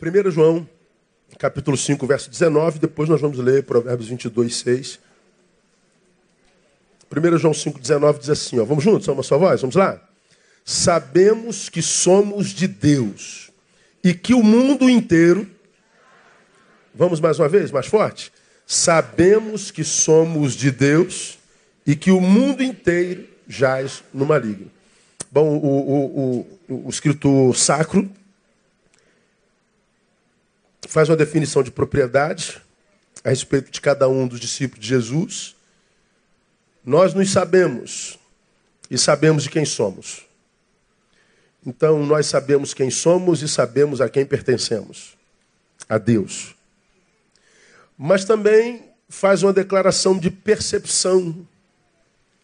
1 João, capítulo 5, verso 19, depois nós vamos ler Provérbios 22, 6. 1 João 5, 19 diz assim, ó, vamos juntos, uma só voz, vamos lá? Sabemos que somos de Deus e que o mundo inteiro, vamos mais uma vez, mais forte? Sabemos que somos de Deus e que o mundo inteiro jaz no maligno. Bom, o, o, o, o escritor sacro faz uma definição de propriedade a respeito de cada um dos discípulos de Jesus. Nós nos sabemos e sabemos de quem somos. Então, nós sabemos quem somos e sabemos a quem pertencemos a Deus. Mas também faz uma declaração de percepção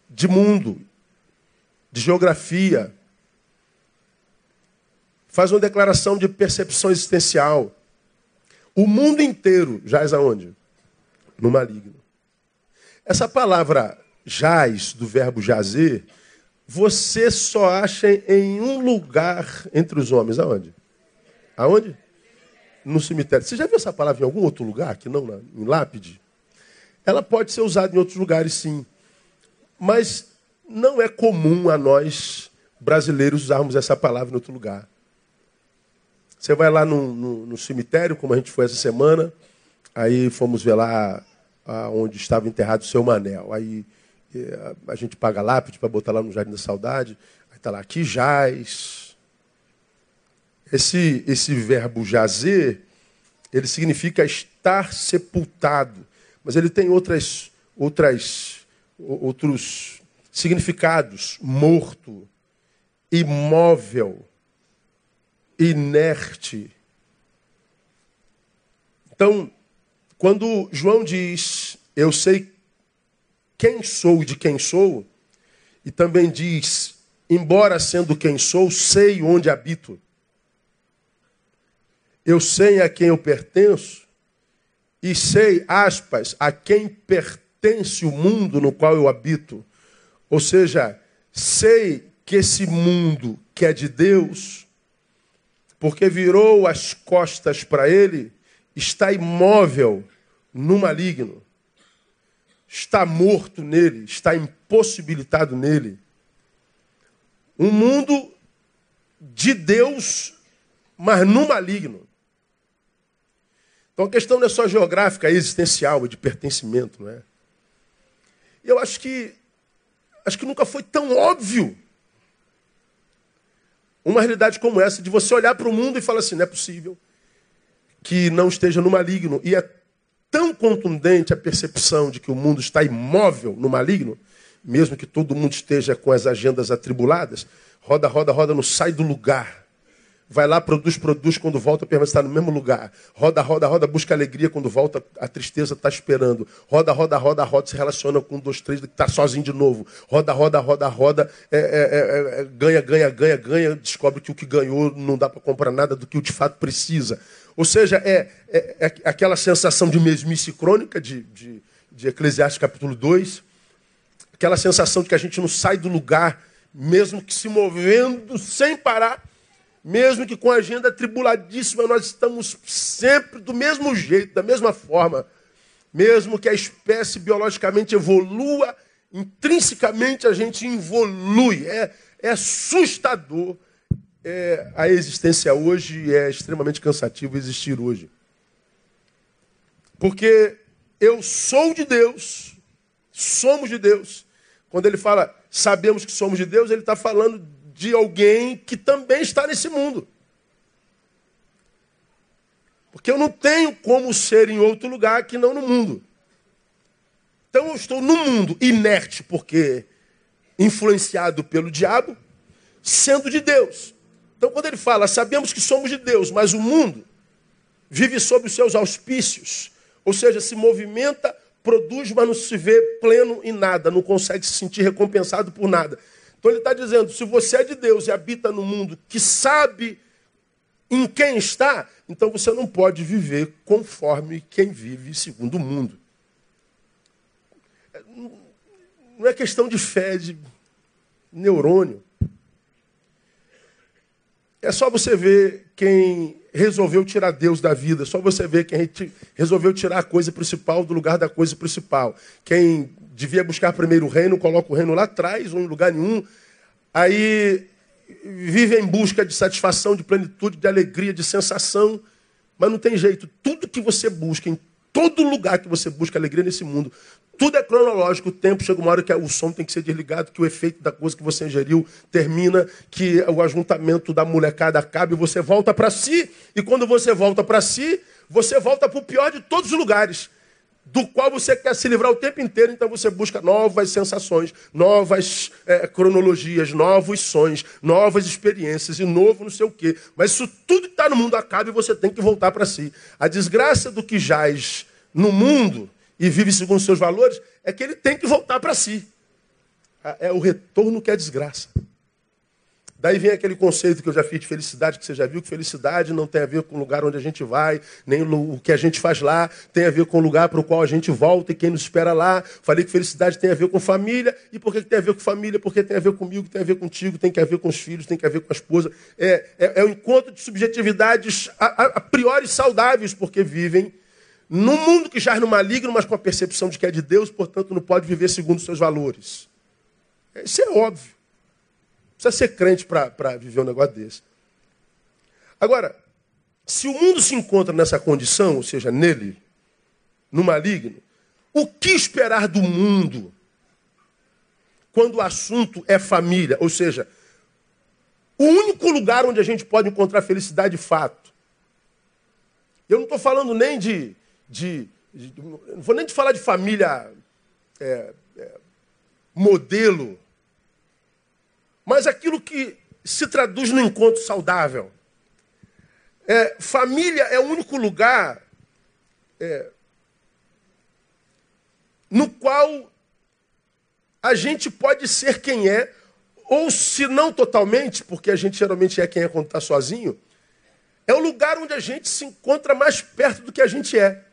de mundo, de geografia. Faz uma declaração de percepção existencial. O mundo inteiro jaz aonde? No maligno. Essa palavra jaz, do verbo jazer, você só acha em um lugar entre os homens. Aonde? Aonde? No cemitério. Você já viu essa palavra em algum outro lugar, que não em lápide? Ela pode ser usada em outros lugares, sim. Mas não é comum a nós, brasileiros, usarmos essa palavra em outro lugar. Você vai lá no, no, no, cemitério, como a gente foi essa semana, aí fomos ver lá onde estava enterrado o seu Manel. Aí eh, a gente paga lápide para botar lá no Jardim da Saudade. Aí está lá, aqui jaz. Esse, esse verbo jazer, ele significa estar sepultado. Mas ele tem outras, outras, outros significados. Morto, imóvel, inerte. Então, quando João diz, eu sei quem sou e de quem sou, e também diz, embora sendo quem sou, sei onde habito. Eu sei a quem eu pertenço, e sei, aspas, a quem pertence o mundo no qual eu habito. Ou seja, sei que esse mundo que é de Deus porque virou as costas para ele, está imóvel no maligno, está morto nele, está impossibilitado nele. Um mundo de Deus, mas no maligno. Então a questão não é só geográfica, é existencial, é de pertencimento, não é? E eu acho que acho que nunca foi tão óbvio uma realidade como essa, de você olhar para o mundo e falar assim: não é possível que não esteja no maligno. E é tão contundente a percepção de que o mundo está imóvel no maligno, mesmo que todo mundo esteja com as agendas atribuladas, roda, roda, roda, não sai do lugar. Vai lá, produz, produz, quando volta, permanece está no mesmo lugar. Roda, roda, roda, busca alegria, quando volta, a tristeza está esperando. Roda, roda, roda, roda, se relaciona com um, dois, três, está sozinho de novo. Roda, roda, roda, roda, é, é, é, ganha, ganha, ganha, ganha, descobre que o que ganhou não dá para comprar nada do que o de fato precisa. Ou seja, é, é, aquela sensação de mesmice crônica de, de, de Eclesiastes capítulo 2, aquela sensação de que a gente não sai do lugar, mesmo que se movendo sem parar mesmo que com a agenda tribuladíssima, nós estamos sempre do mesmo jeito, da mesma forma. Mesmo que a espécie biologicamente evolua, intrinsecamente a gente evolui. É, é assustador é, a existência hoje é extremamente cansativo existir hoje. Porque eu sou de Deus, somos de Deus. Quando ele fala sabemos que somos de Deus, ele está falando de alguém que também está nesse mundo. Porque eu não tenho como ser em outro lugar que não no mundo. Então eu estou no mundo inerte, porque influenciado pelo diabo, sendo de Deus. Então quando ele fala, sabemos que somos de Deus, mas o mundo vive sob os seus auspícios, ou seja, se movimenta, produz, mas não se vê pleno em nada, não consegue se sentir recompensado por nada. Então ele está dizendo: se você é de Deus e habita no mundo que sabe em quem está, então você não pode viver conforme quem vive segundo o mundo. Não é questão de fé, de neurônio. É só você ver quem resolveu tirar Deus da vida, é só você ver quem resolveu tirar a coisa principal do lugar da coisa principal. Quem devia buscar primeiro o reino, coloca o reino lá atrás, ou em lugar nenhum. Aí vive em busca de satisfação, de plenitude, de alegria, de sensação. Mas não tem jeito. Tudo que você busca, em todo lugar que você busca alegria nesse mundo, tudo é cronológico. O tempo chega uma hora que o som tem que ser desligado, que o efeito da coisa que você ingeriu termina, que o ajuntamento da molecada acaba e você volta para si. E quando você volta para si, você volta para o pior de todos os lugares do qual você quer se livrar o tempo inteiro, então você busca novas sensações, novas é, cronologias, novos sonhos, novas experiências e novo não sei o quê. Mas isso tudo que está no mundo acaba e você tem que voltar para si. A desgraça do que jaz no mundo e vive segundo seus valores é que ele tem que voltar para si. É o retorno que é desgraça. Daí vem aquele conceito que eu já fiz de felicidade, que você já viu, que felicidade não tem a ver com o lugar onde a gente vai, nem o que a gente faz lá, tem a ver com o lugar para o qual a gente volta e quem nos espera lá. Falei que felicidade tem a ver com família. E por que tem a ver com família? Porque tem a ver comigo, tem a ver contigo, tem a ver com os filhos, tem a ver com a esposa. É, é, é um encontro de subjetividades a, a, a priori saudáveis, porque vivem num mundo que já é no maligno, mas com a percepção de que é de Deus, portanto não pode viver segundo os seus valores. Isso é óbvio precisa ser crente para viver um negócio desse. Agora, se o mundo se encontra nessa condição, ou seja, nele, no maligno, o que esperar do mundo quando o assunto é família? Ou seja, o único lugar onde a gente pode encontrar felicidade de fato. Eu não estou falando nem de, de, de, Não vou nem de falar de família é, é, modelo mas aquilo que se traduz no encontro saudável. É, família é o único lugar é, no qual a gente pode ser quem é, ou se não totalmente, porque a gente geralmente é quem é quando está sozinho, é o lugar onde a gente se encontra mais perto do que a gente é.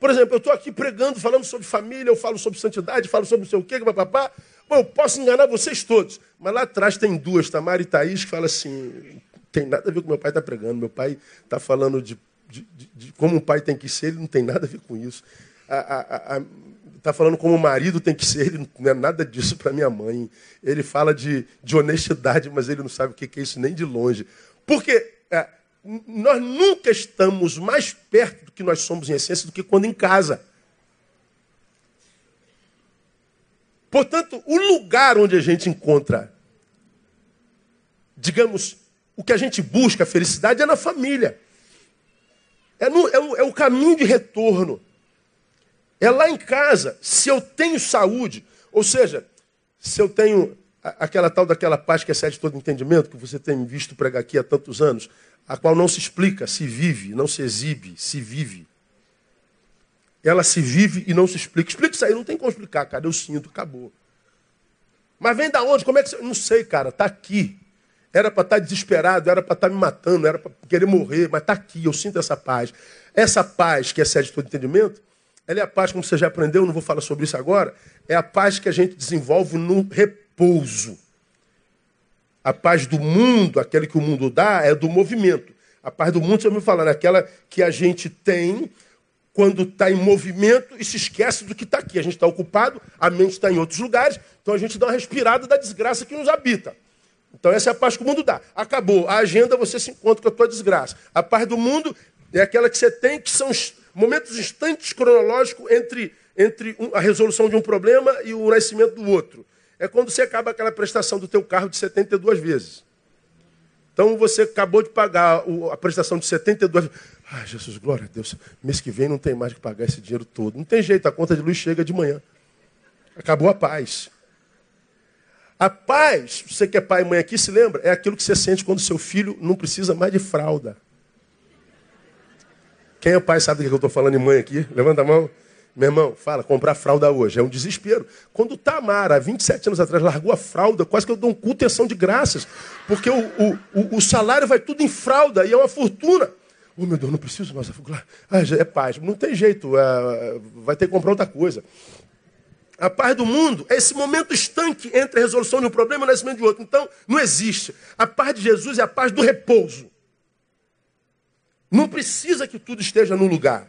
Por exemplo, eu estou aqui pregando, falando sobre família, eu falo sobre santidade, falo sobre não sei o quê, papapá. Bom, eu posso enganar vocês todos. Mas lá atrás tem duas, Tamara e Thaís, que falam assim: tem nada a ver com o que meu pai está pregando. Meu pai está falando de, de, de, de, como um pai tem que ser, ele não tem nada a ver com isso. Está falando como o marido tem que ser, ele não é nada disso para minha mãe. Ele fala de, de honestidade, mas ele não sabe o que é isso nem de longe. Porque é, nós nunca estamos mais perto do que nós somos em essência do que quando em casa. Portanto, o lugar onde a gente encontra, digamos, o que a gente busca, a felicidade, é na família. É, no, é, o, é o caminho de retorno. É lá em casa. Se eu tenho saúde, ou seja, se eu tenho aquela tal daquela paz que excede todo entendimento, que você tem visto pregar aqui há tantos anos, a qual não se explica, se vive, não se exibe, se vive ela se vive e não se explica. Explica isso aí, não tem como explicar, cara. Eu sinto, acabou. Mas vem da onde? Como é que você. Não sei, cara, está aqui. Era para estar tá desesperado, era para estar tá me matando, era para querer morrer, mas está aqui, eu sinto essa paz. Essa paz que excede todo entendimento, ela é a paz, como você já aprendeu, não vou falar sobre isso agora, é a paz que a gente desenvolve no repouso. A paz do mundo, aquela que o mundo dá, é do movimento. A paz do mundo, você me falando, é aquela que a gente tem quando está em movimento e se esquece do que está aqui. A gente está ocupado, a mente está em outros lugares, então a gente dá uma respirada da desgraça que nos habita. Então essa é a paz que o mundo dá. Acabou. A agenda, você se encontra com a tua desgraça. A paz do mundo é aquela que você tem, que são momentos instantes cronológicos entre, entre a resolução de um problema e o nascimento do outro. É quando você acaba aquela prestação do teu carro de 72 vezes. Então você acabou de pagar a prestação de 72 vezes. Ai, Jesus, glória a Deus. Mês que vem não tem mais que pagar esse dinheiro todo. Não tem jeito, a conta de luz chega de manhã. Acabou a paz. A paz, você que é pai e mãe aqui, se lembra? É aquilo que você sente quando seu filho não precisa mais de fralda. Quem é pai sabe do que eu estou falando em mãe aqui? Levanta a mão. Meu irmão, fala, comprar fralda hoje. É um desespero. Quando Tamara, 27 anos atrás, largou a fralda, quase que eu dou um culto de graças. Porque o, o, o salário vai tudo em fralda e é uma fortuna. Oh, meu Deus, não preciso mais. Ah, é paz. Não tem jeito. É, vai ter que comprar outra coisa. A paz do mundo é esse momento estanque entre a resolução de um problema e o nascimento de outro. Então, não existe. A paz de Jesus é a paz do repouso. Não precisa que tudo esteja no lugar.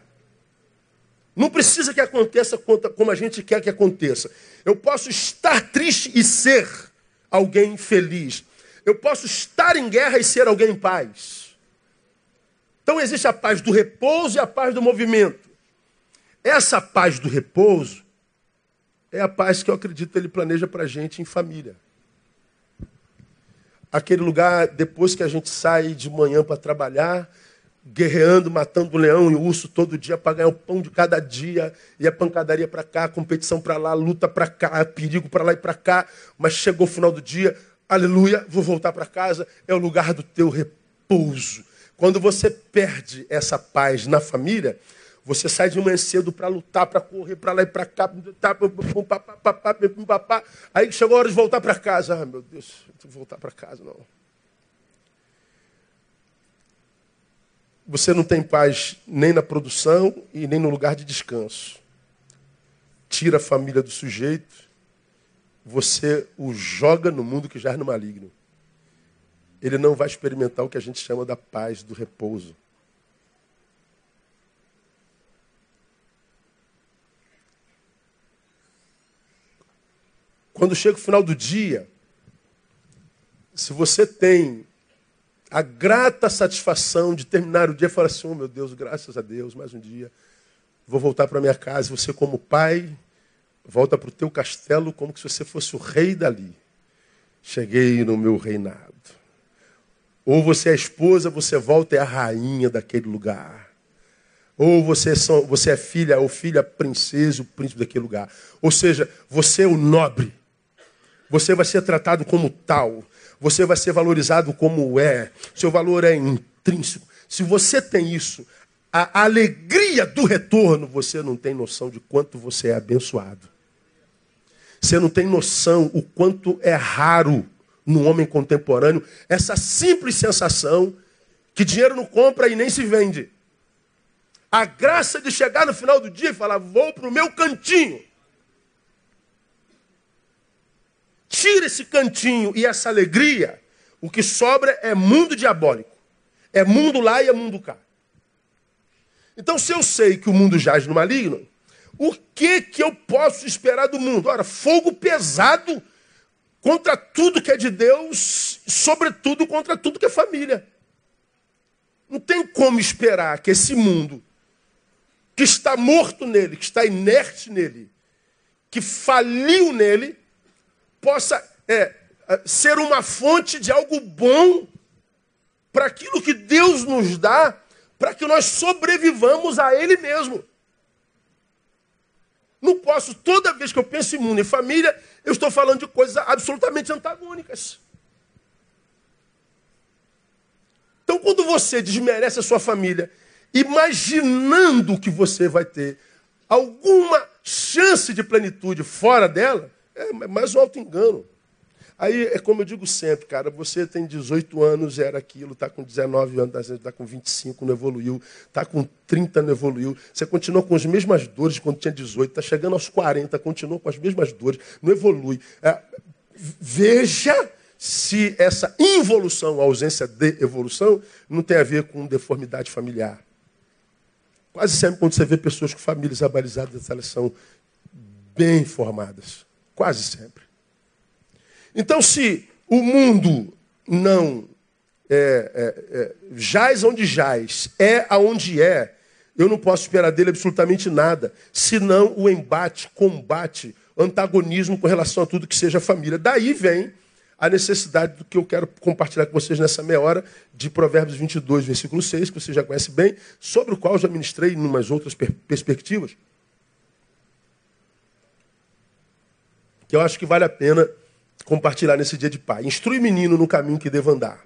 Não precisa que aconteça como a gente quer que aconteça. Eu posso estar triste e ser alguém feliz. Eu posso estar em guerra e ser alguém em paz. Então existe a paz do repouso e a paz do movimento. Essa paz do repouso é a paz que eu acredito ele planeja para a gente em família. Aquele lugar, depois que a gente sai de manhã para trabalhar, guerreando, matando o leão e o urso todo dia para ganhar o pão de cada dia, e a pancadaria para cá, competição para lá, luta para cá, perigo para lá e para cá, mas chegou o final do dia, aleluia, vou voltar para casa, é o lugar do teu repouso. Quando você perde essa paz na família, você sai de manhã cedo para lutar, para correr para lá e para cá, aí chegou a hora de voltar para casa. Ah, meu Deus, não voltar para casa não. Você não tem paz nem na produção e nem no lugar de descanso. Tira a família do sujeito, você o joga no mundo que já é no maligno. Ele não vai experimentar o que a gente chama da paz, do repouso. Quando chega o final do dia, se você tem a grata satisfação de terminar o dia e falar assim: oh, meu Deus, graças a Deus, mais um dia. Vou voltar para minha casa. Você, como pai, volta para o teu castelo como se você fosse o rei dali. Cheguei no meu reinado. Ou você é esposa, você volta e é a rainha daquele lugar. Ou você é, você é filha ou filha princesa, o príncipe daquele lugar. Ou seja, você é o nobre. Você vai ser tratado como tal você vai ser valorizado como é. Seu valor é intrínseco. Se você tem isso, a alegria do retorno, você não tem noção de quanto você é abençoado. Você não tem noção o quanto é raro no homem contemporâneo essa simples sensação que dinheiro não compra e nem se vende. A graça de chegar no final do dia e falar: vou para o meu cantinho. Tira esse cantinho e essa alegria, o que sobra é mundo diabólico. É mundo lá e é mundo cá. Então, se eu sei que o mundo jaz no maligno, o que que eu posso esperar do mundo? Ora, fogo pesado contra tudo que é de Deus, sobretudo contra tudo que é família. Não tem como esperar que esse mundo, que está morto nele, que está inerte nele, que faliu nele, possa é, é, ser uma fonte de algo bom para aquilo que Deus nos dá, para que nós sobrevivamos a Ele mesmo. Não posso, toda vez que eu penso em mundo e família, eu estou falando de coisas absolutamente antagônicas. Então, quando você desmerece a sua família, imaginando que você vai ter alguma chance de plenitude fora dela, é mais um auto-engano. Aí é como eu digo sempre, cara, você tem 18 anos, era aquilo, está com 19 anos, está com 25, não evoluiu, está com 30, não evoluiu. Você continua com as mesmas dores quando tinha 18, está chegando aos 40, continua com as mesmas dores, não evolui. É, veja se essa involução, a ausência de evolução, não tem a ver com deformidade familiar. Quase sempre quando você vê pessoas com famílias abalizadas, elas são bem formadas. Quase sempre. Então, se o mundo não é, é, é, jaz onde jaz, é aonde é, eu não posso esperar dele absolutamente nada, senão o embate, combate, antagonismo com relação a tudo que seja família. Daí vem a necessidade do que eu quero compartilhar com vocês nessa meia hora de Provérbios 22, versículo 6, que você já conhece bem, sobre o qual já ministrei em umas outras per perspectivas. que eu acho que vale a pena compartilhar nesse dia de pai. Instrui o menino no caminho que deva andar.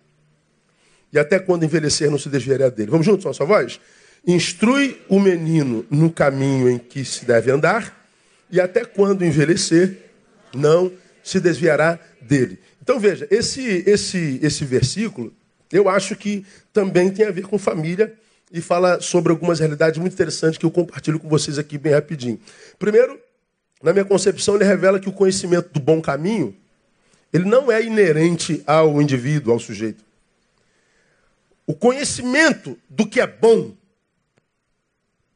E até quando envelhecer não se desviará dele. Vamos juntos, nossa voz? Instrui o menino no caminho em que se deve andar, e até quando envelhecer não se desviará dele. Então veja, esse, esse, esse versículo, eu acho que também tem a ver com família e fala sobre algumas realidades muito interessantes que eu compartilho com vocês aqui bem rapidinho. Primeiro, na minha concepção, ele revela que o conhecimento do bom caminho, ele não é inerente ao indivíduo, ao sujeito. O conhecimento do que é bom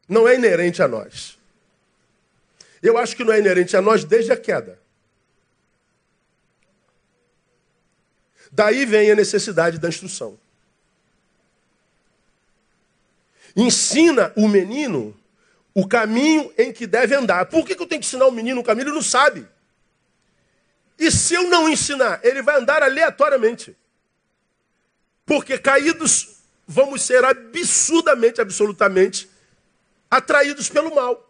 não é inerente a nós. Eu acho que não é inerente a nós desde a queda. Daí vem a necessidade da instrução. Ensina o menino o caminho em que deve andar. Por que, eu tenho que ensinar o menino o caminho? Ele não sabe. E se eu não ensinar, ele vai andar aleatoriamente. Porque caídos vamos ser absurdamente, absolutamente atraídos pelo mal.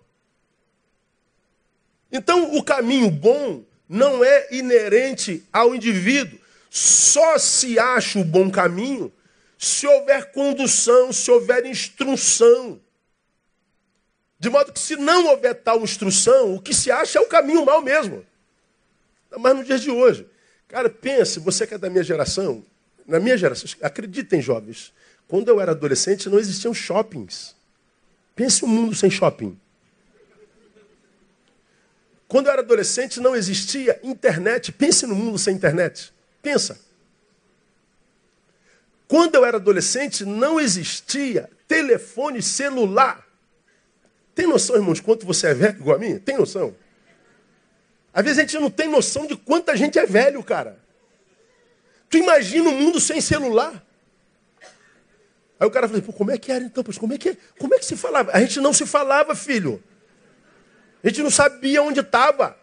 Então, o caminho bom não é inerente ao indivíduo. Só se acha o bom caminho se houver condução, se houver instrução. De modo que, se não houver tal instrução, o que se acha é o caminho mal mesmo. Mas no dia de hoje. Cara, pense, você que é da minha geração, na minha geração, acreditem, jovens, quando eu era adolescente não existiam shoppings. Pense um mundo sem shopping. Quando eu era adolescente não existia internet. Pense no mundo sem internet. Pensa. Quando eu era adolescente não existia telefone celular. Tem noção, irmãos, quanto você é velho igual a mim? Tem noção? Às vezes a gente não tem noção de quanta gente é velho, cara. Tu imagina um mundo sem celular? Aí o cara falou, Pô, como é que era então? Como é que, como é que se falava? A gente não se falava, filho. A gente não sabia onde estava.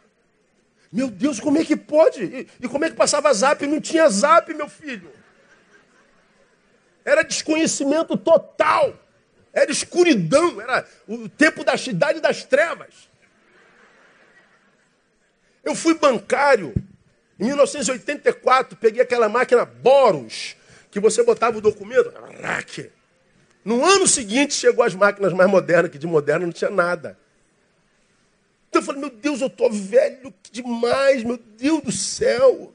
Meu Deus, como é que pode? E, e, como é que passava zap? Não tinha zap, meu filho. Era desconhecimento total. Era escuridão. Era o tempo da idade das trevas. Eu fui bancário. Em 1984, peguei aquela máquina Boros, que você botava o documento. No ano seguinte, chegou as máquinas mais modernas, que de moderno não tinha nada. Então eu falei, meu Deus, eu estou velho demais, meu Deus do céu.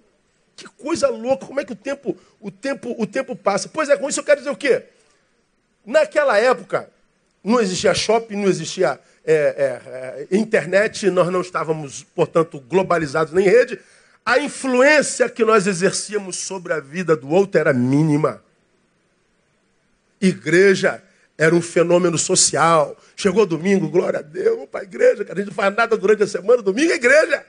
Que coisa louca, como é que o tempo, o tempo, o tempo passa? Pois é, com isso eu quero dizer o quê? Naquela época, não existia shopping, não existia é, é, é, internet, nós não estávamos, portanto, globalizados nem rede. A influência que nós exercíamos sobre a vida do outro era mínima. Igreja era um fenômeno social. Chegou domingo, glória a Deus, vamos para a igreja, que a gente não faz nada durante a semana, domingo é igreja.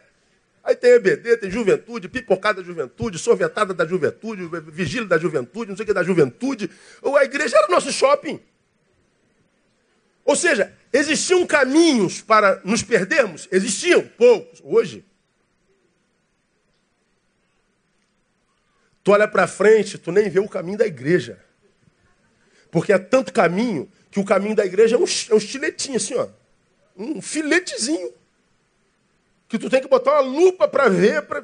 Aí tem EBD, tem juventude, pipocada da juventude, sorvetada da juventude, vigília da juventude, não sei o que da juventude. A igreja era nosso shopping. Ou seja, existiam caminhos para nos perdermos? Existiam, poucos. Hoje. Tu olha para frente, tu nem vê o caminho da igreja. Porque é tanto caminho que o caminho da igreja é um, é um estiletinho, assim, ó. Um filetezinho. Que tu tem que botar uma lupa para ver, para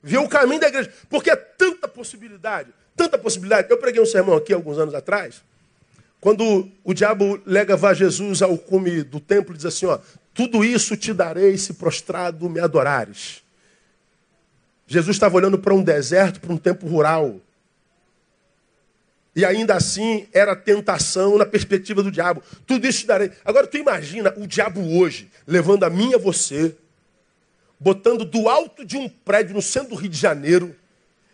ver o caminho da igreja. Porque é tanta possibilidade, tanta possibilidade. Eu preguei um sermão aqui alguns anos atrás, quando o diabo leva Jesus ao cume do templo diz assim, ó, tudo isso te darei se prostrado me adorares. Jesus estava olhando para um deserto, para um tempo rural. E ainda assim era tentação na perspectiva do diabo. Tudo isso te darei. Agora tu imagina o diabo hoje, levando a mim e a você, botando do alto de um prédio no centro do Rio de Janeiro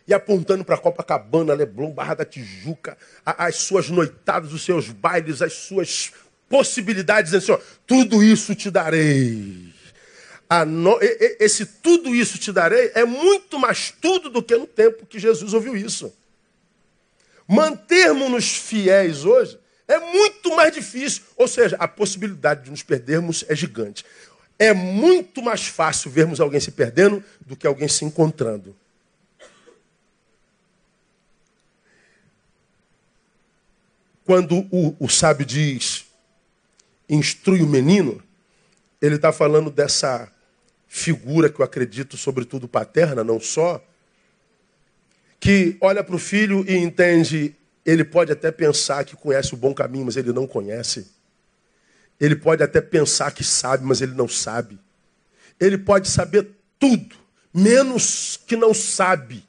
e apontando para Copacabana, Leblon, Barra da Tijuca, as suas noitadas, os seus bailes, as suas possibilidades, assim, ó, tudo isso te darei. No... Esse tudo isso te darei é muito mais tudo do que no tempo que Jesus ouviu isso. Mantermos-nos fiéis hoje é muito mais difícil. Ou seja, a possibilidade de nos perdermos é gigante. É muito mais fácil vermos alguém se perdendo do que alguém se encontrando. Quando o, o sábio diz, instrui o menino, ele está falando dessa figura que eu acredito, sobretudo paterna, não só, que olha para o filho e entende, ele pode até pensar que conhece o bom caminho, mas ele não conhece. Ele pode até pensar que sabe, mas ele não sabe. Ele pode saber tudo, menos que não sabe.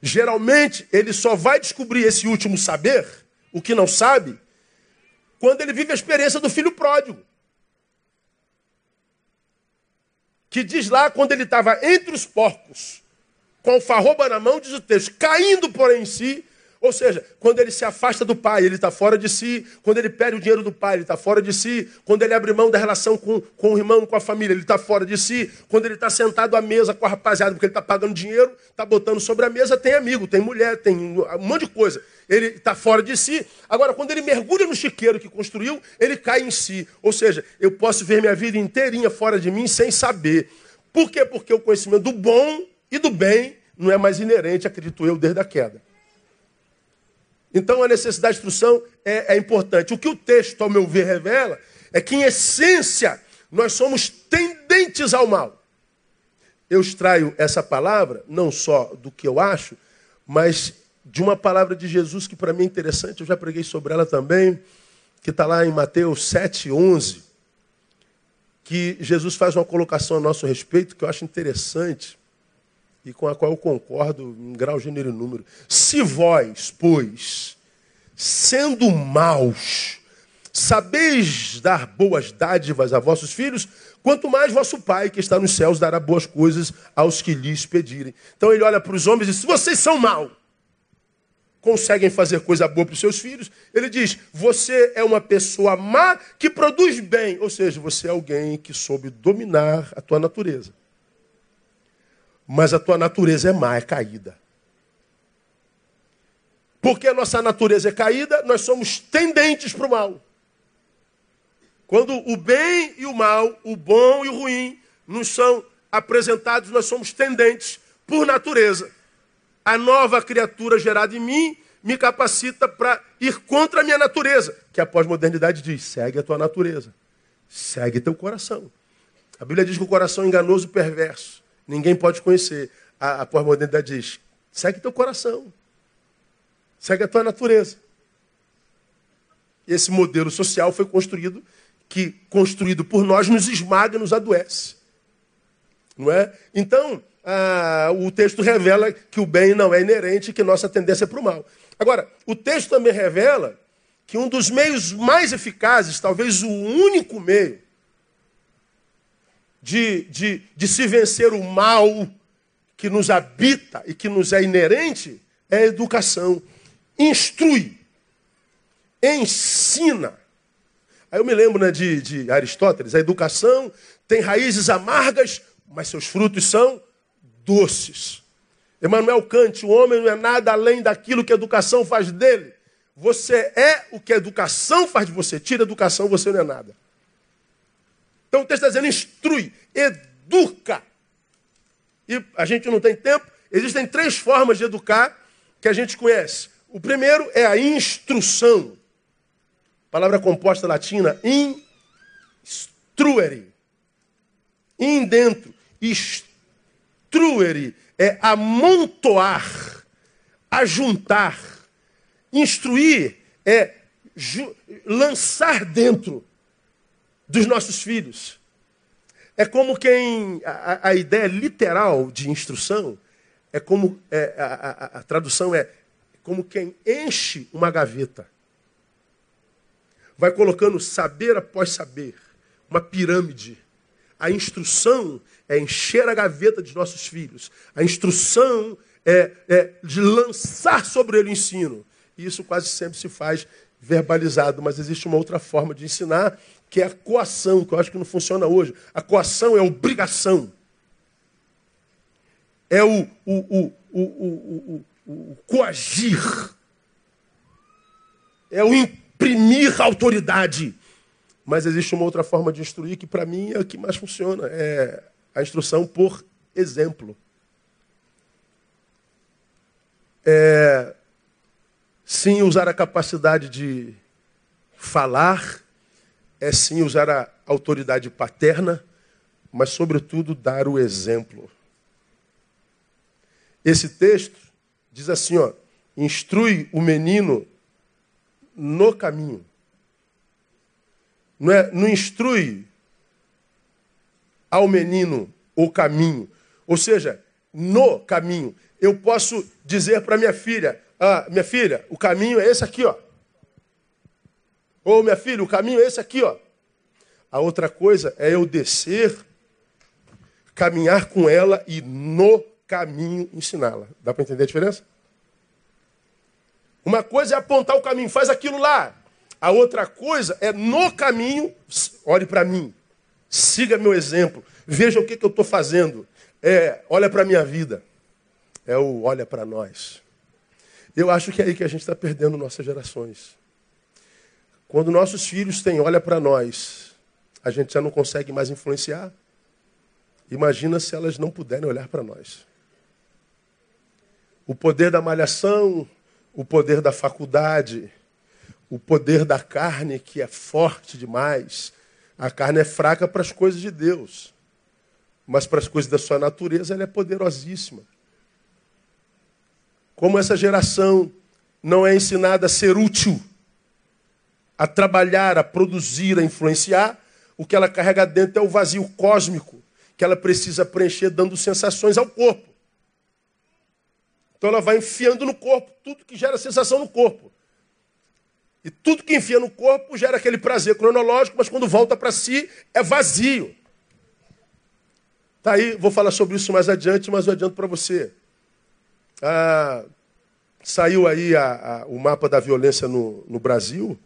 Geralmente, ele só vai descobrir esse último saber, o que não sabe, quando ele vive a experiência do filho pródigo. que diz lá quando ele estava entre os porcos, com alfarroba na mão, diz o texto, caindo porém em si, ou seja, quando ele se afasta do pai, ele está fora de si. Quando ele perde o dinheiro do pai, ele está fora de si. Quando ele abre mão da relação com, com o irmão, com a família, ele está fora de si. Quando ele está sentado à mesa com a rapaziada, porque ele está pagando dinheiro, está botando sobre a mesa, tem amigo, tem mulher, tem um monte de coisa. Ele está fora de si. Agora, quando ele mergulha no chiqueiro que construiu, ele cai em si. Ou seja, eu posso ver minha vida inteirinha fora de mim sem saber. Por quê? Porque o conhecimento do bom e do bem não é mais inerente, acredito eu, desde a queda. Então a necessidade de instrução é, é importante. O que o texto, ao meu ver, revela é que, em essência, nós somos tendentes ao mal. Eu extraio essa palavra, não só do que eu acho, mas de uma palavra de Jesus que para mim é interessante, eu já preguei sobre ela também, que está lá em Mateus 7, 11, que Jesus faz uma colocação a nosso respeito que eu acho interessante e com a qual eu concordo em grau, gênero e número. Se vós, pois, sendo maus, sabeis dar boas dádivas a vossos filhos, quanto mais vosso Pai que está nos céus dará boas coisas aos que lhes pedirem. Então ele olha para os homens e diz: vocês são maus, conseguem fazer coisa boa para os seus filhos, ele diz: você é uma pessoa má que produz bem, ou seja, você é alguém que soube dominar a tua natureza mas a tua natureza é má, é caída. Porque a nossa natureza é caída, nós somos tendentes para o mal. Quando o bem e o mal, o bom e o ruim, nos são apresentados, nós somos tendentes por natureza. A nova criatura gerada em mim me capacita para ir contra a minha natureza, que a pós-modernidade diz: segue a tua natureza, segue teu coração. A Bíblia diz que o coração é enganoso e perverso. Ninguém pode conhecer. A, a pós-modernidade diz: segue teu coração. Segue a tua natureza. Esse modelo social foi construído, que construído por nós nos esmaga nos adoece. Não é? Então, o texto revela que o bem não é inerente e que nossa tendência é para o mal. Agora, o texto também revela que um dos meios mais eficazes, talvez o único meio, de, de, de se vencer o mal que nos habita e que nos é inerente é a educação. Instrui, ensina. Aí eu me lembro né, de, de Aristóteles: a educação tem raízes amargas, mas seus frutos são doces. Emmanuel Kant, o homem não é nada além daquilo que a educação faz dele. Você é o que a educação faz de você. Tira a educação, você não é nada. Então o texto está dizendo: instrui, educa. E a gente não tem tempo. Existem três formas de educar que a gente conhece. O primeiro é a instrução. Palavra composta latina, instruere. In dentro, instruere é amontoar, ajuntar. Instruir é lançar dentro dos nossos filhos. É como quem. A, a ideia literal de instrução é como. É, a, a, a tradução é como quem enche uma gaveta. Vai colocando saber após saber, uma pirâmide. A instrução é encher a gaveta dos nossos filhos. A instrução é, é de lançar sobre ele o ensino. E isso quase sempre se faz verbalizado, mas existe uma outra forma de ensinar que é a coação, que eu acho que não funciona hoje. A coação é a obrigação. É o, o, o, o, coagir. É o imprimir autoridade. Mas existe uma outra forma de instruir que, para mim, é o que mais funciona. É a instrução por exemplo. É, sim, usar a capacidade de falar é sim usar a autoridade paterna, mas, sobretudo, dar o exemplo. Esse texto diz assim: ó, instrui o menino no caminho. Não, é, não instrui ao menino o caminho. Ou seja, no caminho. Eu posso dizer para minha filha: ah, minha filha, o caminho é esse aqui, ó. Ô, minha filha, o caminho é esse aqui, ó. A outra coisa é eu descer, caminhar com ela e no caminho ensiná-la. Dá para entender a diferença? Uma coisa é apontar o caminho, faz aquilo lá. A outra coisa é no caminho, olhe para mim, siga meu exemplo, veja o que, que eu estou fazendo. É, olha para a minha vida. É o olha para nós. Eu acho que é aí que a gente está perdendo nossas gerações. Quando nossos filhos têm olha para nós, a gente já não consegue mais influenciar. Imagina se elas não puderem olhar para nós. O poder da malhação, o poder da faculdade, o poder da carne que é forte demais. A carne é fraca para as coisas de Deus, mas para as coisas da sua natureza ela é poderosíssima. Como essa geração não é ensinada a ser útil, a trabalhar, a produzir, a influenciar, o que ela carrega dentro é o vazio cósmico que ela precisa preencher dando sensações ao corpo. Então ela vai enfiando no corpo tudo que gera sensação no corpo. E tudo que enfia no corpo gera aquele prazer cronológico, mas quando volta para si é vazio. Tá aí, vou falar sobre isso mais adiante, mas eu adianto para você. Ah, saiu aí a, a, o mapa da violência no, no Brasil,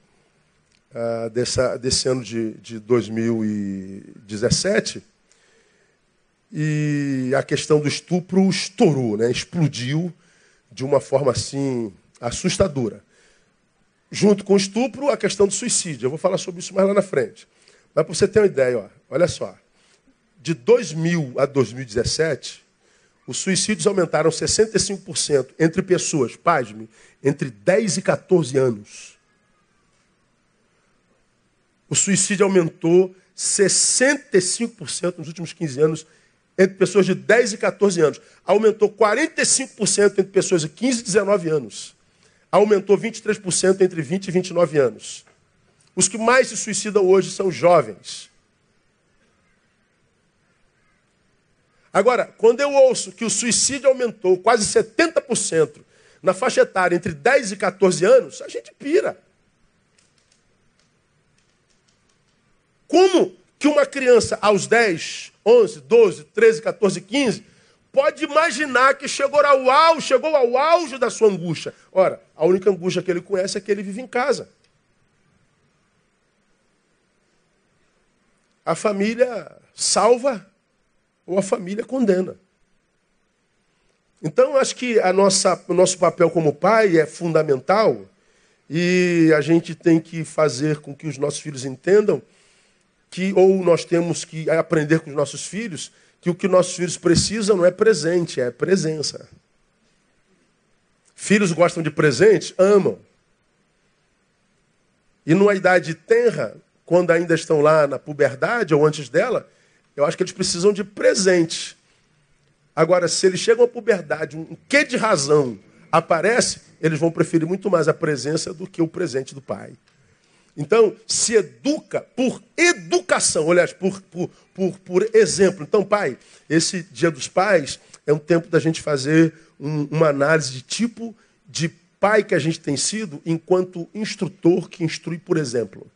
ah, dessa, desse ano de, de 2017. E a questão do estupro estourou, né? explodiu de uma forma assim assustadora. Junto com o estupro, a questão do suicídio. Eu vou falar sobre isso mais lá na frente. Mas para você ter uma ideia, ó, olha só. De 2000 a 2017, os suicídios aumentaram 65% entre pessoas, pasme, entre 10 e 14 anos. O suicídio aumentou 65% nos últimos 15 anos entre pessoas de 10 e 14 anos. Aumentou 45% entre pessoas de 15 e 19 anos. Aumentou 23% entre 20 e 29 anos. Os que mais se suicidam hoje são jovens. Agora, quando eu ouço que o suicídio aumentou quase 70% na faixa etária entre 10 e 14 anos, a gente pira. Como que uma criança aos 10, 11, 12, 13, 14, 15, pode imaginar que chegou ao auge, chegou ao auge da sua angústia. Ora, a única angústia que ele conhece é que ele vive em casa. A família salva ou a família condena. Então, acho que a nossa, o nosso papel como pai é fundamental e a gente tem que fazer com que os nossos filhos entendam que ou nós temos que aprender com os nossos filhos que o que nossos filhos precisam não é presente, é presença. Filhos gostam de presente? Amam. E numa idade tenra, quando ainda estão lá na puberdade ou antes dela, eu acho que eles precisam de presente. Agora, se eles chegam à puberdade, um quê de razão aparece, eles vão preferir muito mais a presença do que o presente do pai. Então, se educa por educação, aliás, por, por, por, por exemplo. Então, pai, esse dia dos pais é um tempo da gente fazer um, uma análise de tipo de pai que a gente tem sido enquanto instrutor que instrui por exemplo.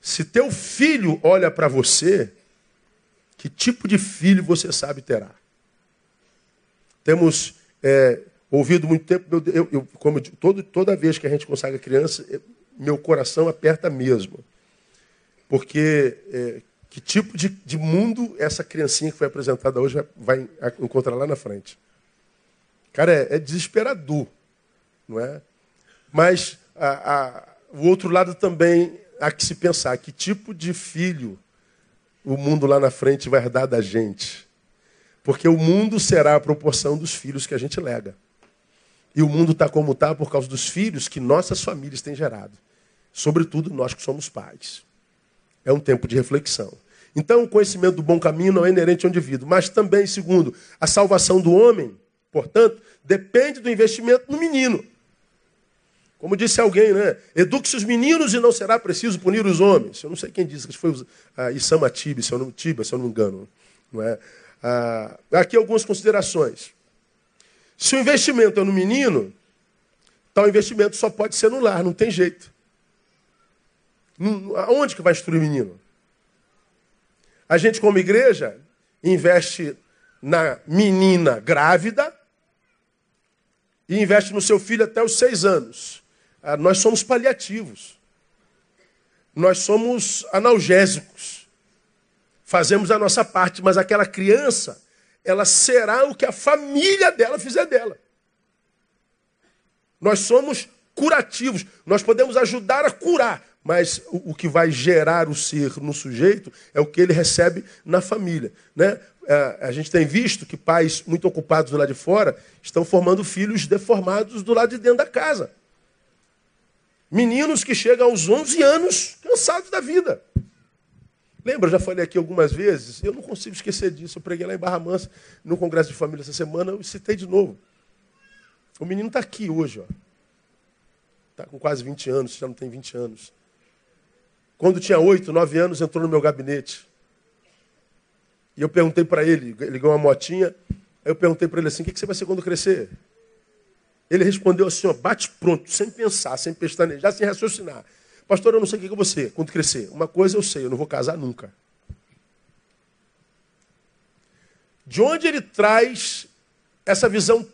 Se teu filho olha para você, que tipo de filho você sabe terá? Temos é, ouvido muito tempo, eu, eu, como todo, toda vez que a gente consagra criança, meu coração aperta mesmo. Porque é, que tipo de, de, mundo essa criancinha que foi apresentada hoje vai encontrar lá na frente? Cara, é, é desesperador, não é? Mas a, a, o outro lado também há que se pensar que tipo de filho o mundo lá na frente vai dar da gente. Porque o mundo será a proporção dos filhos que a gente lega. E o mundo está como está por causa dos filhos que nossas famílias têm gerado. Sobretudo nós que somos pais. É um tempo de reflexão. Então, o conhecimento do bom caminho não é inerente ao indivíduo, mas também, segundo, a salvação do homem, portanto, depende do investimento no menino. Como disse alguém, né? Eduque-se os meninos e não será preciso punir os homens. Eu não sei quem disse, que foi ah, Isama Tibi, se eu não, Tiba, se eu não me engano. Não é? Ah, aqui algumas considerações. Se o investimento é no menino, tal investimento só pode ser no lar, não tem jeito. Aonde que vai instruir o menino? A gente, como igreja, investe na menina grávida e investe no seu filho até os seis anos. Ah, nós somos paliativos. Nós somos analgésicos. Fazemos a nossa parte, mas aquela criança, ela será o que a família dela fizer dela. Nós somos curativos. Nós podemos ajudar a curar, mas o, que vai gerar o ser no sujeito é o que ele recebe na família. Né? É, a gente tem visto que pais muito ocupados do lado de fora estão formando filhos deformados do lado de dentro da casa. Meninos que chegam aos 11 anos cansados da vida. Lembra, eu já falei aqui algumas vezes, eu não consigo esquecer disso. Eu preguei lá em Barra Mansa, no Congresso de Família essa semana, eu citei de novo. O menino está aqui hoje, Está com quase 20 anos, já não tem 20 anos. Quando tinha 8, 9 anos, entrou no meu gabinete. E eu perguntei para ele, ele ganhou uma motinha, aí eu perguntei para ele assim, o que você vai ser quando crescer? Ele respondeu assim, ó, bate pronto, sem pensar, sem pestanejar, sem raciocinar. Pastor, eu não sei o que é você quando crescer. Uma coisa eu sei, eu não vou casar nunca. De onde ele traz essa visão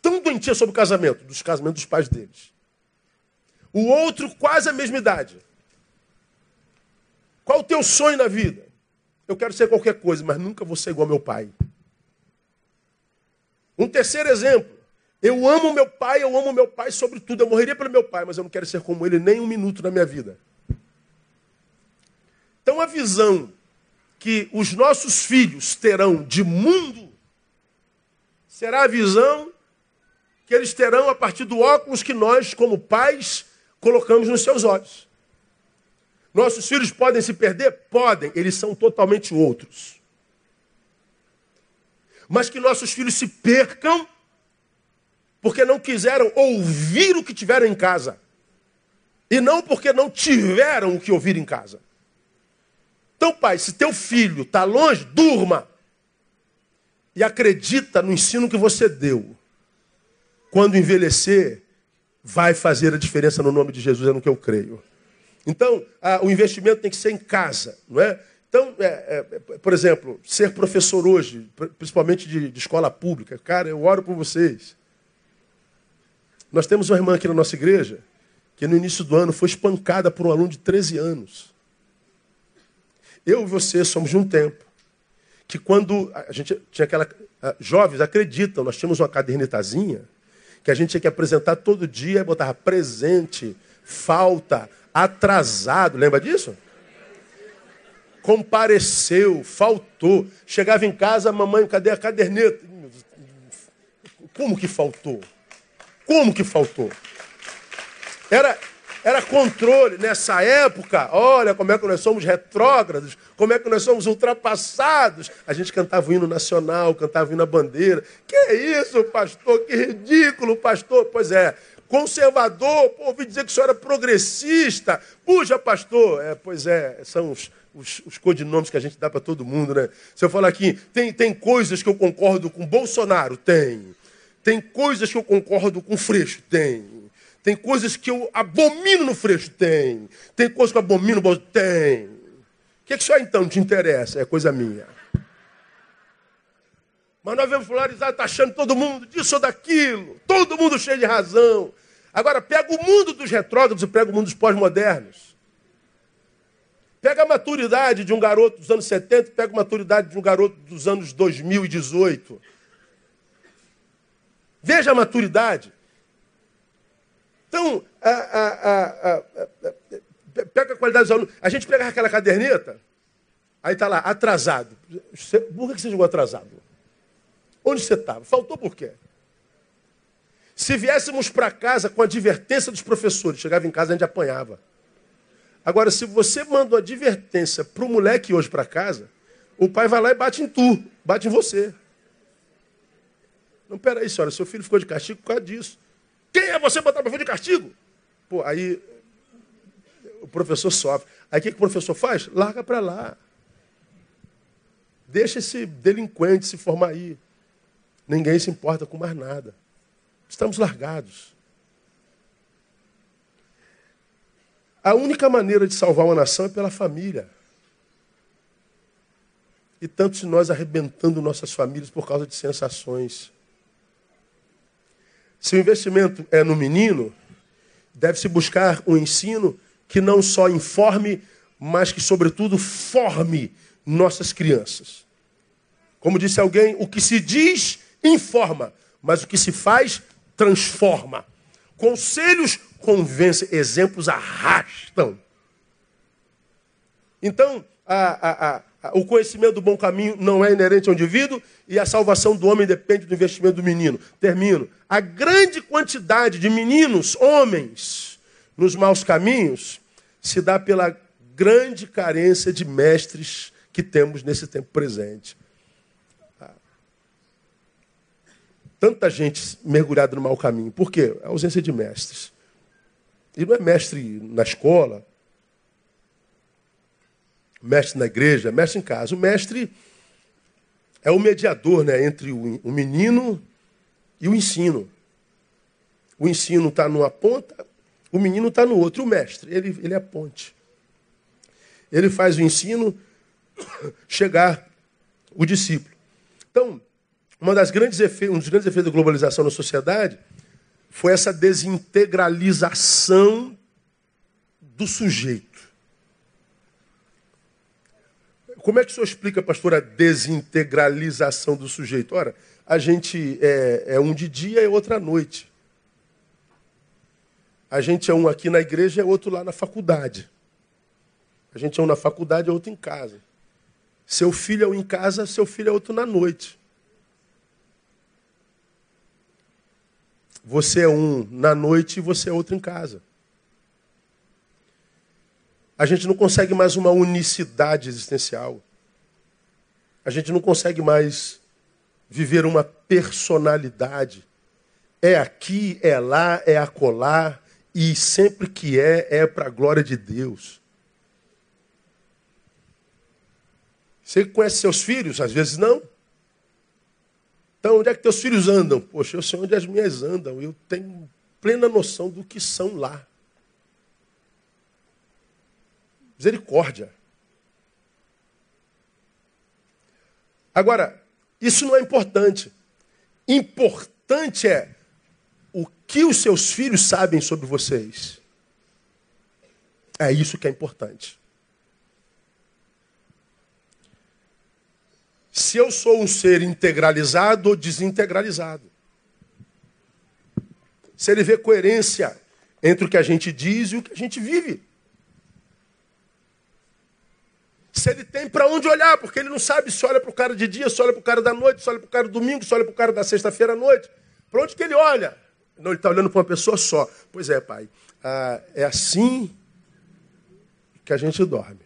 tão doentia sobre o casamento? Dos casamentos dos pais deles. O outro quase a mesma idade. Qual o teu sonho na vida? Eu quero ser qualquer coisa, mas nunca vou ser igual ao meu pai. Um terceiro exemplo. Eu amo meu pai, eu amo meu pai sobre tudo. Eu morreria pelo meu pai, mas eu não quero ser como ele nem um minuto na minha vida. Então a visão que os nossos filhos terão de mundo será a visão que eles terão a partir do óculos que nós, como pais, colocamos nos seus olhos. Nossos filhos podem se perder? Podem, eles são totalmente outros. Mas que nossos filhos se percam porque não quiseram ouvir o que tiveram em casa. E não porque não tiveram o que ouvir em casa. Então, pai, se teu filho está longe, durma. E acredita no ensino que você deu. Quando envelhecer, vai fazer a diferença no nome de Jesus, é no que eu creio. Então, a, o investimento tem que ser em casa, não é? Então, é, é, por exemplo, ser professor hoje, principalmente de, de, escola pública, cara, eu oro por vocês. Nós temos uma irmã aqui na nossa igreja que no início do ano foi espancada por um aluno de 13 anos. Eu e você somos de um tempo que quando a gente tinha aquela. Jovens acreditam, nós tínhamos uma cadernetazinha que a gente tinha que apresentar todo dia, botava presente, falta, atrasado, lembra disso? Compareceu, faltou. Chegava em casa, mamãe, cadê a caderneta? Como que faltou? Como que faltou? Era, era controle. Nessa época, olha como é que nós somos retrógrados, como é que nós somos ultrapassados. A gente cantava o hino nacional, cantava o hino à bandeira. Que isso, pastor? Que ridículo, pastor. Pois é, conservador, pô, ouvi dizer que o senhor era progressista. Puxa, pastor. É, pois é, são os, os, os codinomes que a gente dá para todo mundo, né? Se eu falar aqui, tem, tem coisas que eu concordo com Bolsonaro? Tem. Tem coisas que eu concordo com Freixo? Tem. Tem coisas que eu abomino no Freixo? Tem. Tem coisas que eu abomino no Tem. O que, é que isso então te interessa? É coisa minha. Mas nós vemos polarizar, está achando todo mundo disso ou daquilo. Todo mundo cheio de razão. Agora, pega o mundo dos retrógrados e pega o mundo dos pós-modernos. Pega a maturidade de um garoto dos anos 70 e pega a maturidade de um garoto dos anos 2018. Veja a maturidade. Então, a, a, a, pega a qualidade dos alunos. A gente pega aquela caderneta, aí está lá, atrasado. Por que você jogou atrasado? Onde você estava? Faltou por quê? Se viéssemos para casa com a advertência dos professores, chegava em casa a gente apanhava. Agora, se você manda uma advertência para o moleque hoje para casa, o pai vai lá e bate em tu, bate em você. Não, peraí, senhora, seu filho ficou de castigo por causa disso. Quem é você botar para filho de castigo? Pô, aí o professor sofre. Aí o que, que o professor faz? Larga para lá. Deixa esse delinquente se formar aí. Ninguém se importa com mais nada. Estamos largados. A única maneira de salvar uma nação é pela família. E tantos de nós arrebentando nossas famílias por causa de sensações. Se o investimento é no menino, deve-se buscar um ensino que não só informe, mas que, sobretudo, forme nossas crianças. Como disse alguém, o que se diz informa, mas o que se faz transforma. Conselhos convencem, exemplos arrastam. Então, a, a, a, o conhecimento do bom caminho não é inerente ao indivíduo e a salvação do homem depende do investimento do menino. Termino. A grande quantidade de meninos, homens, nos maus caminhos, se dá pela grande carência de mestres que temos nesse tempo presente. Tanta gente mergulhada no mau caminho. Por quê? A ausência de mestres. E não é mestre na escola, mestre na igreja, mestre em casa. O mestre é o mediador né, entre o menino e o ensino. O ensino está numa ponta, o menino está no outro. O mestre, ele, ele é a ponte. Ele faz o ensino chegar o discípulo. Então, uma das grandes efeitos, um dos grandes efeitos da globalização na sociedade foi essa desintegralização do sujeito. Como é que o senhor explica, pastor, a desintegralização do sujeito? Ora, a gente é, é um de dia e outro à noite. A gente é um aqui na igreja e é outro lá na faculdade. A gente é um na faculdade e outro em casa. Seu filho é um em casa, seu filho é outro na noite. Você é um na noite e você é outro em casa a gente não consegue mais uma unicidade existencial. A gente não consegue mais viver uma personalidade. É aqui, é lá, é acolá, e sempre que é, é para a glória de Deus. Você conhece seus filhos? Às vezes não. Então, onde é que teus filhos andam? Poxa, eu sei onde as minhas andam. Eu tenho plena noção do que são lá. Misericórdia. Agora, isso não é importante. Importante é o que os seus filhos sabem sobre vocês. É isso que é importante. Se eu sou um ser integralizado ou desintegralizado. Se ele vê coerência entre o que a gente diz e o que a gente vive se ele tem para onde olhar, porque ele não sabe se olha para o cara de dia, se olha para o cara da noite, se olha para o cara do domingo, se olha para o cara da sexta-feira à noite. Para onde que ele olha? Não, ele está olhando para uma pessoa só. Pois é, pai. Ah, é assim que a gente dorme.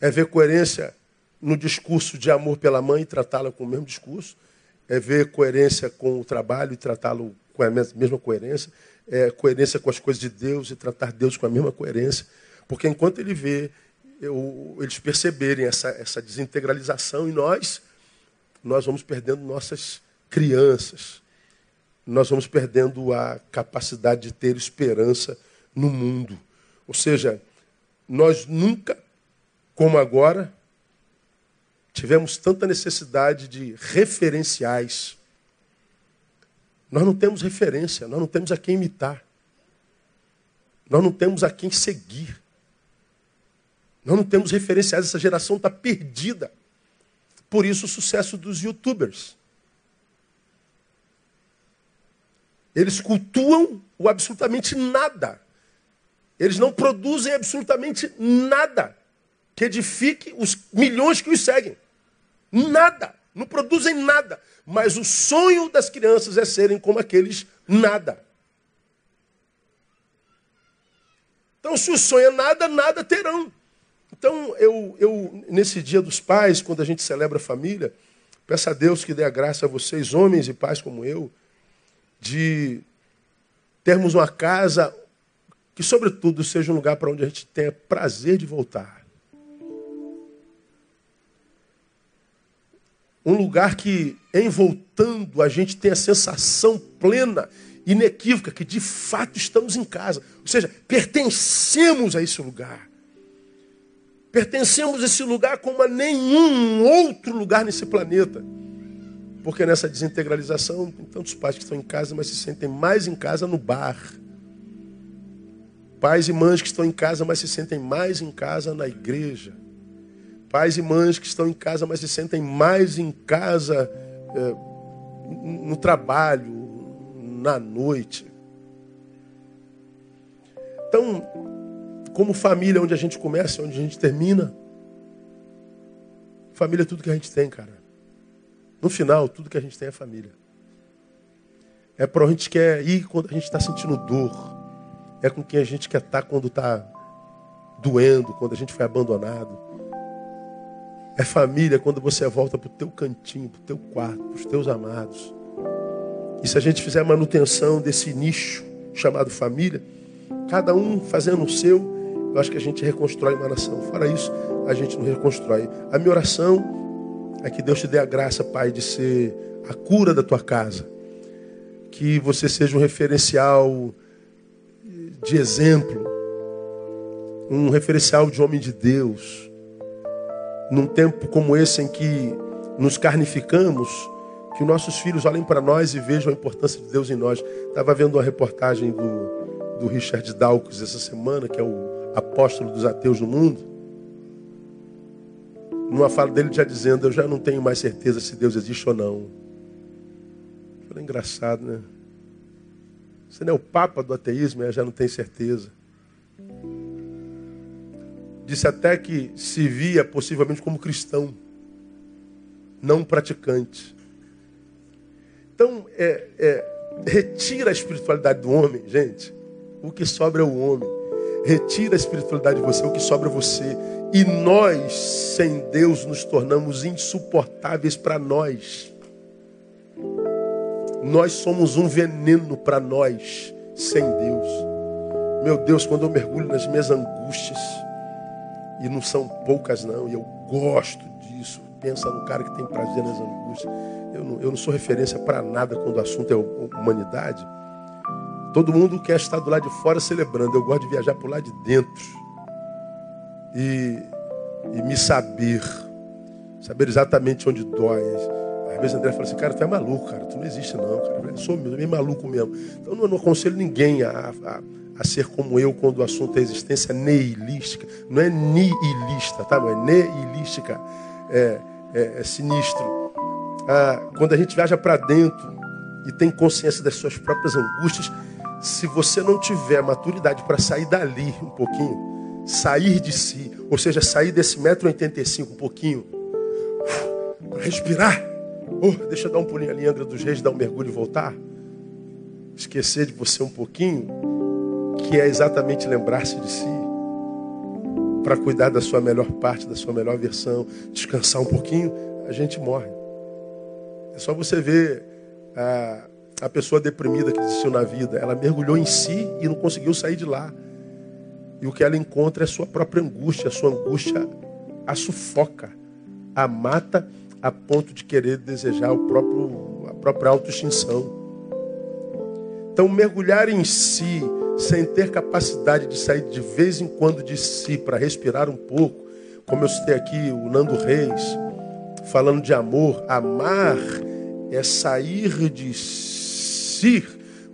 É ver coerência no discurso de amor pela mãe e tratá-la com o mesmo discurso. É ver coerência com o trabalho e tratá-lo com a mesma coerência é, coerência com as coisas de Deus e tratar Deus com a mesma coerência. Porque enquanto ele vê eu, eles perceberem essa, essa desintegralização em nós, nós vamos perdendo nossas crianças. Nós vamos perdendo a capacidade de ter esperança no mundo. Ou seja, nós nunca, como agora, tivemos tanta necessidade de referenciais nós não temos referência, nós não temos a quem imitar. Nós não temos a quem seguir. Nós não temos referenciais, essa geração está perdida. Por isso o sucesso dos youtubers. Eles cultuam o absolutamente nada. Eles não produzem absolutamente nada que edifique os milhões que os seguem. Nada. Não produzem nada. Mas o sonho das crianças é serem como aqueles nada. Então, se o sonho é nada, nada terão. Então, eu, eu, nesse dia dos pais, quando a gente celebra a família, peço a Deus que dê a graça a vocês, homens e pais como eu, de termos uma casa que, sobretudo, seja um lugar para onde a gente tenha prazer de voltar. Um lugar que, em voltando, a gente tem a sensação plena, inequívoca, que de fato estamos em casa. Ou seja, pertencemos a esse lugar. Pertencemos a esse lugar como a nenhum outro lugar nesse planeta. Porque nessa desintegralização, tem tantos pais que estão em casa, mas se sentem mais em casa no bar. Pais e mães que estão em casa, mas se sentem mais em casa na igreja. Pais e mães que estão em casa, mas se sentem mais em casa é, no trabalho, na noite. Então, como família, onde a gente começa, onde a gente termina. Família é tudo que a gente tem, cara. No final, tudo que a gente tem é família. É para onde a gente quer ir quando a gente está sentindo dor. É com quem a gente quer estar tá quando está doendo, quando a gente foi abandonado. É família quando você volta para o teu cantinho, para o teu quarto, para os teus amados. E se a gente fizer a manutenção desse nicho chamado família, cada um fazendo o seu, eu acho que a gente reconstrói uma nação. Fora isso, a gente não reconstrói. A minha oração é que Deus te dê a graça, Pai, de ser a cura da tua casa. Que você seja um referencial de exemplo, um referencial de homem de Deus. Num tempo como esse em que nos carnificamos, que nossos filhos olhem para nós e vejam a importância de Deus em nós. Estava vendo uma reportagem do, do Richard Dawkins essa semana, que é o apóstolo dos ateus no mundo numa fala dele já dizendo, eu já não tenho mais certeza se Deus existe ou não. Foi engraçado, né? Você não é o papa do ateísmo, eu já não tenho certeza. Disse até que se via possivelmente como cristão, não praticante. Então, é, é, retira a espiritualidade do homem, gente. O que sobra é o homem. Retira a espiritualidade de você, o que sobra é você. E nós, sem Deus, nos tornamos insuportáveis para nós. Nós somos um veneno para nós, sem Deus. Meu Deus, quando eu mergulho nas minhas angústias, e não são poucas não, e eu gosto disso, pensa no cara que tem prazer nas angústias. Eu não, eu não sou referência para nada quando o assunto é humanidade. Todo mundo quer estar do lado de fora celebrando. Eu gosto de viajar por lá de dentro e, e me saber, saber exatamente onde dói. Às vezes André fala assim, cara, tu é maluco, cara, tu não existe não, cara. Eu sou meio maluco mesmo. Então não, não aconselho ninguém a, a, a, ser como eu quando o assunto é existência nihilística. Não é nihilista, tá? Não é nihilística, é, é, é sinistro. Ah, quando a gente viaja para dentro e tem consciência das suas próprias angústias, se você não tiver maturidade para sair dali um pouquinho, sair de si, ou seja, sair desse metro oitenta um pouquinho, para respirar. Oh, deixa eu dar um pulinho ali, Angra dos Reis, dar um mergulho e voltar. Esquecer de você um pouquinho, que é exatamente lembrar-se de si, para cuidar da sua melhor parte, da sua melhor versão, descansar um pouquinho, a gente morre. É só você ver a, a pessoa deprimida que existiu na vida, ela mergulhou em si e não conseguiu sair de lá. E o que ela encontra é a sua própria angústia. A sua angústia a sufoca, a mata a ponto de querer desejar o próprio, a própria autoextinção. Então, mergulhar em si, sem ter capacidade de sair de vez em quando de si para respirar um pouco, como eu citei aqui o Nando Reis, falando de amor, amar é sair de si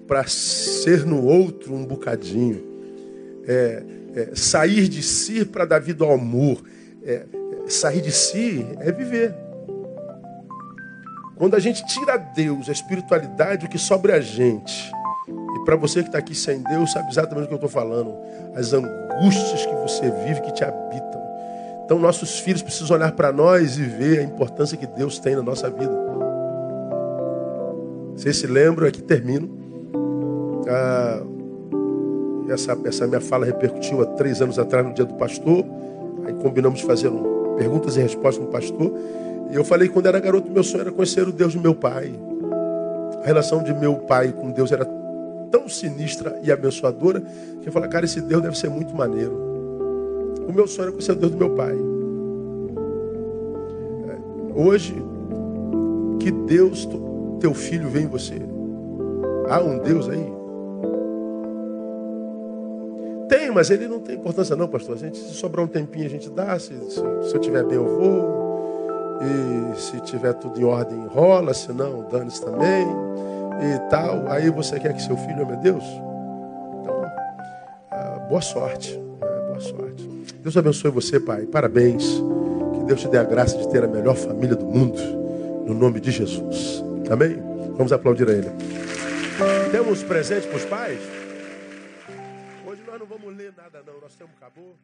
para ser no outro um bocadinho. É, é, sair de si para dar vida ao amor. É, sair de si é viver. Quando a gente tira Deus, a espiritualidade, o que sobra é a gente. E para você que está aqui sem Deus, sabe exatamente o que eu estou falando. As angústias que você vive, que te habitam. Então, nossos filhos precisam olhar para nós e ver a importância que Deus tem na nossa vida. Vocês se lembram, aqui termino. Ah, essa, essa minha fala repercutiu há três anos atrás no dia do pastor. Aí combinamos fazer um, perguntas e respostas com o pastor. E eu falei que quando era garoto, meu sonho era conhecer o Deus do meu pai. A relação de meu pai com Deus era tão sinistra e abençoadora que eu falei, cara, esse Deus deve ser muito maneiro. O meu sonho era conhecer o Deus do meu pai. É, hoje, que Deus, teu filho, vem em você. Há um Deus aí? mas ele não tem importância não, pastor. A gente, se sobrar um tempinho, a gente dá. Se, se, se eu tiver bem, eu vou. E se tiver tudo em ordem, rola. Se não, dane-se também. E tal. Aí você quer que seu filho ame a Deus? Então, boa sorte. Né? Boa sorte. Deus abençoe você, pai. Parabéns. Que Deus te dê a graça de ter a melhor família do mundo. No nome de Jesus. Amém? Vamos aplaudir a ele. Temos presente para os pais? Hoje nós não vamos ler nada, não. Nosso tempo acabou.